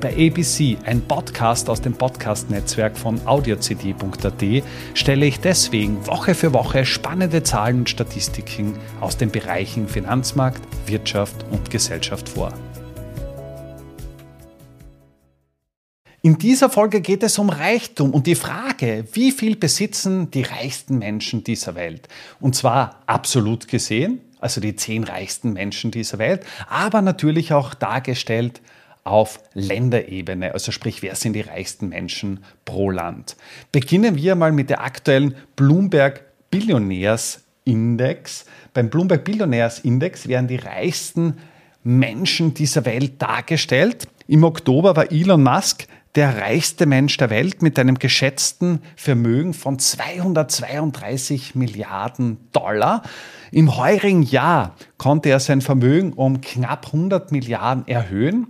Bei ABC, ein Podcast aus dem Podcast-Netzwerk von audiocd.at, stelle ich deswegen Woche für Woche spannende Zahlen und Statistiken aus den Bereichen Finanzmarkt, Wirtschaft und Gesellschaft vor. In dieser Folge geht es um Reichtum und die Frage, wie viel besitzen die reichsten Menschen dieser Welt? Und zwar absolut gesehen, also die zehn reichsten Menschen dieser Welt, aber natürlich auch dargestellt auf Länderebene, also sprich, wer sind die reichsten Menschen pro Land. Beginnen wir mal mit der aktuellen Bloomberg Billionärs Index. Beim Bloomberg Billionärs Index werden die reichsten Menschen dieser Welt dargestellt. Im Oktober war Elon Musk der reichste Mensch der Welt mit einem geschätzten Vermögen von 232 Milliarden Dollar. Im heurigen Jahr konnte er sein Vermögen um knapp 100 Milliarden erhöhen.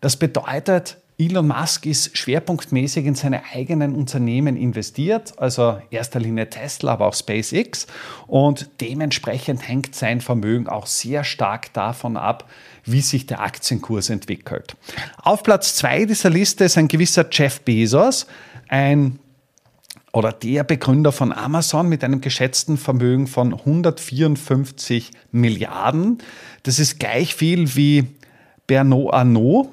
Das bedeutet, Elon Musk ist schwerpunktmäßig in seine eigenen Unternehmen investiert, also erster Linie Tesla, aber auch SpaceX. Und dementsprechend hängt sein Vermögen auch sehr stark davon ab, wie sich der Aktienkurs entwickelt. Auf Platz zwei dieser Liste ist ein gewisser Jeff Bezos, ein oder der Begründer von Amazon mit einem geschätzten Vermögen von 154 Milliarden. Das ist gleich viel wie Bernard Arnault,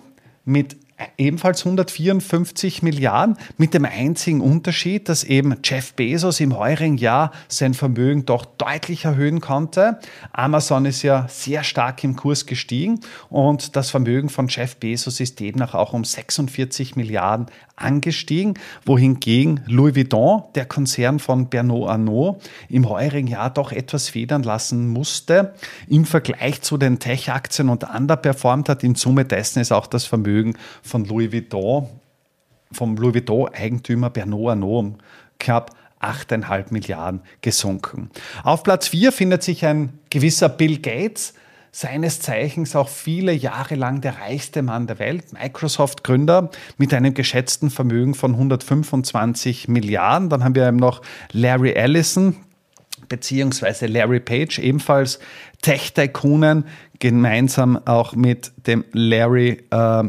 mit ebenfalls 154 Milliarden, mit dem einzigen Unterschied, dass eben Jeff Bezos im heurigen Jahr sein Vermögen doch deutlich erhöhen konnte. Amazon ist ja sehr stark im Kurs gestiegen und das Vermögen von Jeff Bezos ist demnach auch um 46 Milliarden angestiegen, wohingegen Louis Vuitton, der Konzern von Bernard Arnault, im heurigen Jahr doch etwas federn lassen musste im Vergleich zu den Tech-Aktien und underperformt hat. In Summe dessen ist auch das Vermögen von Louis Vuitton, vom Louis Vuitton-Eigentümer Bernard Arnault knapp 8,5 Milliarden gesunken. Auf Platz 4 findet sich ein gewisser Bill Gates, seines Zeichens auch viele Jahre lang der reichste Mann der Welt, Microsoft-Gründer mit einem geschätzten Vermögen von 125 Milliarden. Dann haben wir eben noch Larry Ellison, beziehungsweise Larry Page, ebenfalls Tech-Tycoonen, gemeinsam auch mit dem Larry, äh,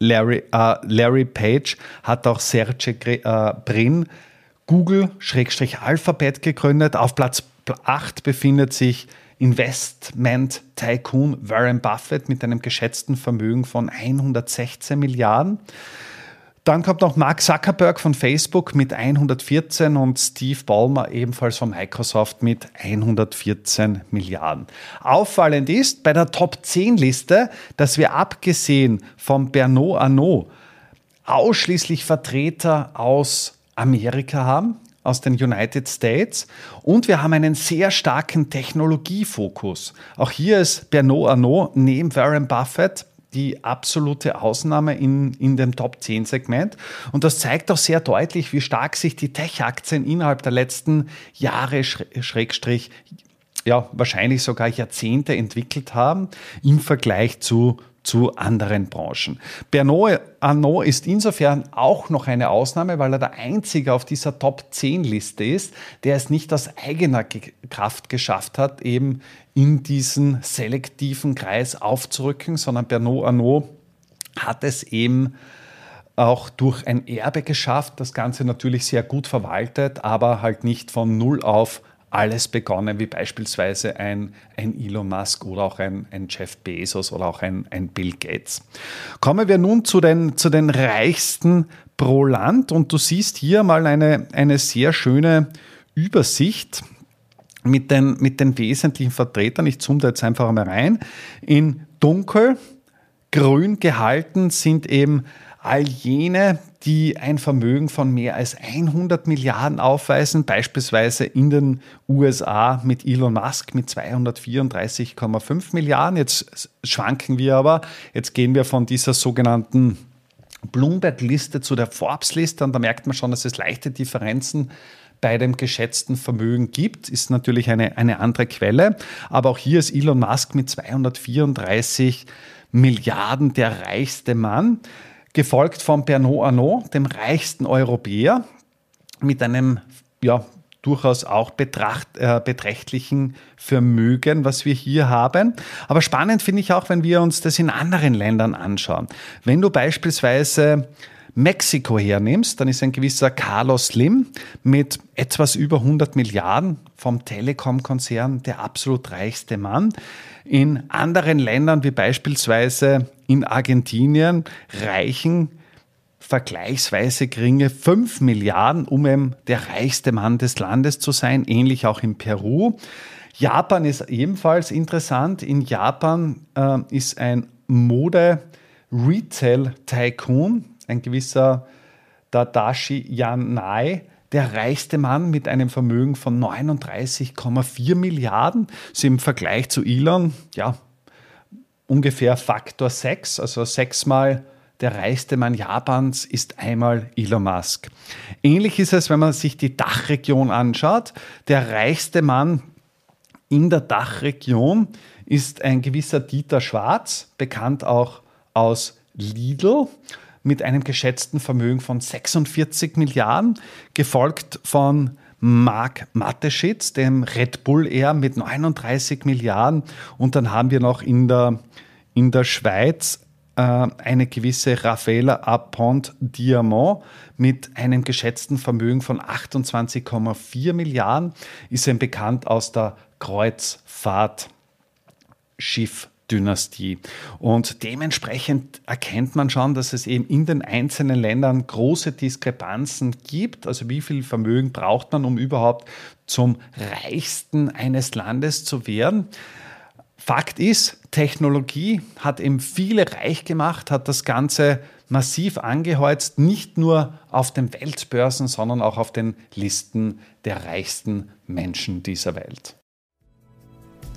Larry, äh, Larry Page, hat auch Sergey äh, Brin Google-Alphabet gegründet. Auf Platz 8 befindet sich Investment-Tycoon Warren Buffett mit einem geschätzten Vermögen von 116 Milliarden. Dann kommt noch Mark Zuckerberg von Facebook mit 114 und Steve Ballmer ebenfalls von Microsoft mit 114 Milliarden. Auffallend ist bei der Top 10 Liste, dass wir abgesehen von Bernard Arnault ausschließlich Vertreter aus Amerika haben aus den United States und wir haben einen sehr starken Technologiefokus. Auch hier ist Bernard Arnault neben Warren Buffett die absolute Ausnahme in, in dem Top 10 Segment. Und das zeigt auch sehr deutlich, wie stark sich die Tech-Aktien innerhalb der letzten Jahre, Schrägstrich, ja, wahrscheinlich sogar Jahrzehnte entwickelt haben im Vergleich zu zu anderen Branchen. Bernard Arnault ist insofern auch noch eine Ausnahme, weil er der Einzige auf dieser Top 10 Liste ist, der es nicht aus eigener Kraft geschafft hat, eben in diesen selektiven Kreis aufzurücken, sondern Bernard Arnault hat es eben auch durch ein Erbe geschafft, das Ganze natürlich sehr gut verwaltet, aber halt nicht von Null auf alles begonnen, wie beispielsweise ein, ein Elon Musk oder auch ein, ein Jeff Bezos oder auch ein, ein Bill Gates. Kommen wir nun zu den, zu den reichsten pro Land und du siehst hier mal eine, eine sehr schöne Übersicht mit den, mit den wesentlichen Vertretern. Ich zoome da jetzt einfach einmal rein. In dunkel, grün gehalten sind eben all jene, die ein Vermögen von mehr als 100 Milliarden aufweisen, beispielsweise in den USA mit Elon Musk mit 234,5 Milliarden. Jetzt schwanken wir aber, jetzt gehen wir von dieser sogenannten Bloomberg-Liste zu der Forbes-Liste und da merkt man schon, dass es leichte Differenzen bei dem geschätzten Vermögen gibt, ist natürlich eine, eine andere Quelle. Aber auch hier ist Elon Musk mit 234 Milliarden der reichste Mann, gefolgt von Bernard Arnault, dem reichsten Europäer, mit einem ja, durchaus auch betracht, äh, beträchtlichen Vermögen, was wir hier haben. Aber spannend finde ich auch, wenn wir uns das in anderen Ländern anschauen. Wenn du beispielsweise Mexiko hernimmst, dann ist ein gewisser Carlos Slim mit etwas über 100 Milliarden vom Telekom-Konzern der absolut reichste Mann. In anderen Ländern wie beispielsweise in Argentinien reichen vergleichsweise geringe 5 Milliarden, um eben der reichste Mann des Landes zu sein, ähnlich auch in Peru. Japan ist ebenfalls interessant. In Japan äh, ist ein Mode-Retail-Tycoon, ein gewisser Tadashi Yanai, der reichste Mann mit einem Vermögen von 39,4 Milliarden. Ist im Vergleich zu Elon, ja, ungefähr Faktor 6, also sechsmal der reichste Mann Japans ist einmal Elon Musk. Ähnlich ist es, wenn man sich die Dachregion anschaut. Der reichste Mann in der Dachregion ist ein gewisser Dieter Schwarz, bekannt auch aus Lidl mit einem geschätzten Vermögen von 46 Milliarden, gefolgt von Mark Mateschitz, dem Red Bull Air mit 39 Milliarden. Und dann haben wir noch in der, in der Schweiz äh, eine gewisse Raffaella Apont Diamant mit einem geschätzten Vermögen von 28,4 Milliarden, ist ein bekannt aus der Kreuzfahrtschiff Dynastie. Und dementsprechend erkennt man schon, dass es eben in den einzelnen Ländern große Diskrepanzen gibt. Also wie viel Vermögen braucht man, um überhaupt zum reichsten eines Landes zu werden? Fakt ist, Technologie hat eben viele reich gemacht, hat das Ganze massiv angeheizt, nicht nur auf den Weltbörsen, sondern auch auf den Listen der reichsten Menschen dieser Welt.